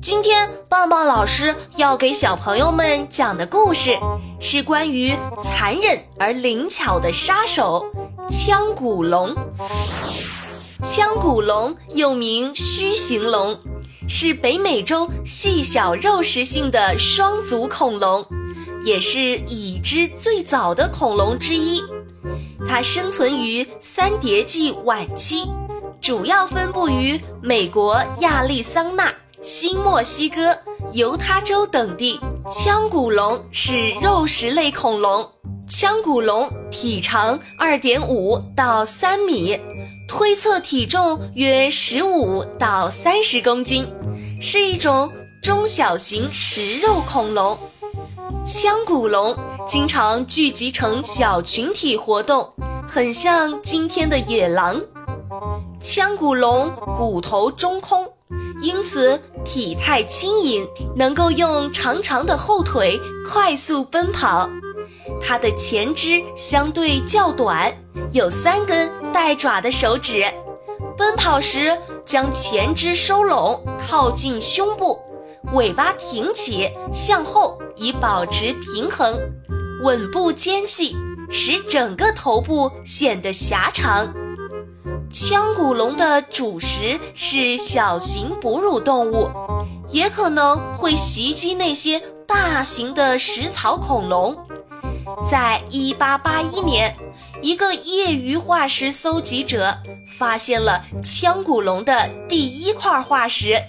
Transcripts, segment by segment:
今天棒棒老师要给小朋友们讲的故事是关于残忍而灵巧的杀手——腔骨龙。腔骨龙又名须形龙，是北美洲细小肉食性的双足恐龙。也是已知最早的恐龙之一，它生存于三叠纪晚期，主要分布于美国亚利桑那、新墨西哥、犹他州等地。腔骨龙是肉食类恐龙，腔骨龙体长二点五到三米，推测体重约十五到三十公斤，是一种中小型食肉恐龙。腔骨龙经常聚集成小群体活动，很像今天的野狼。腔骨龙骨头中空，因此体态轻盈，能够用长长的后腿快速奔跑。它的前肢相对较短，有三根带爪的手指，奔跑时将前肢收拢，靠近胸部。尾巴挺起，向后以保持平衡，吻部尖细，使整个头部显得狭长。腔骨龙的主食是小型哺乳动物，也可能会袭击那些大型的食草恐龙。在一八八一年，一个业余化石搜集者发现了腔骨龙的第一块化石。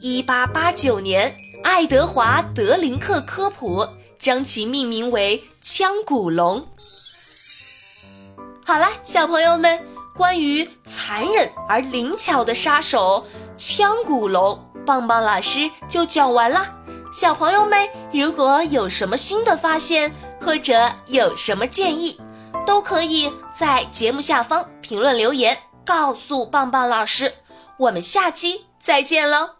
一八八九年，爱德华·德林克科普将其命名为腔骨龙。好了，小朋友们，关于残忍而灵巧的杀手腔骨龙，棒棒老师就讲完了。小朋友们，如果有什么新的发现，或者有什么建议，都可以在节目下方评论留言，告诉棒棒老师。我们下期再见喽！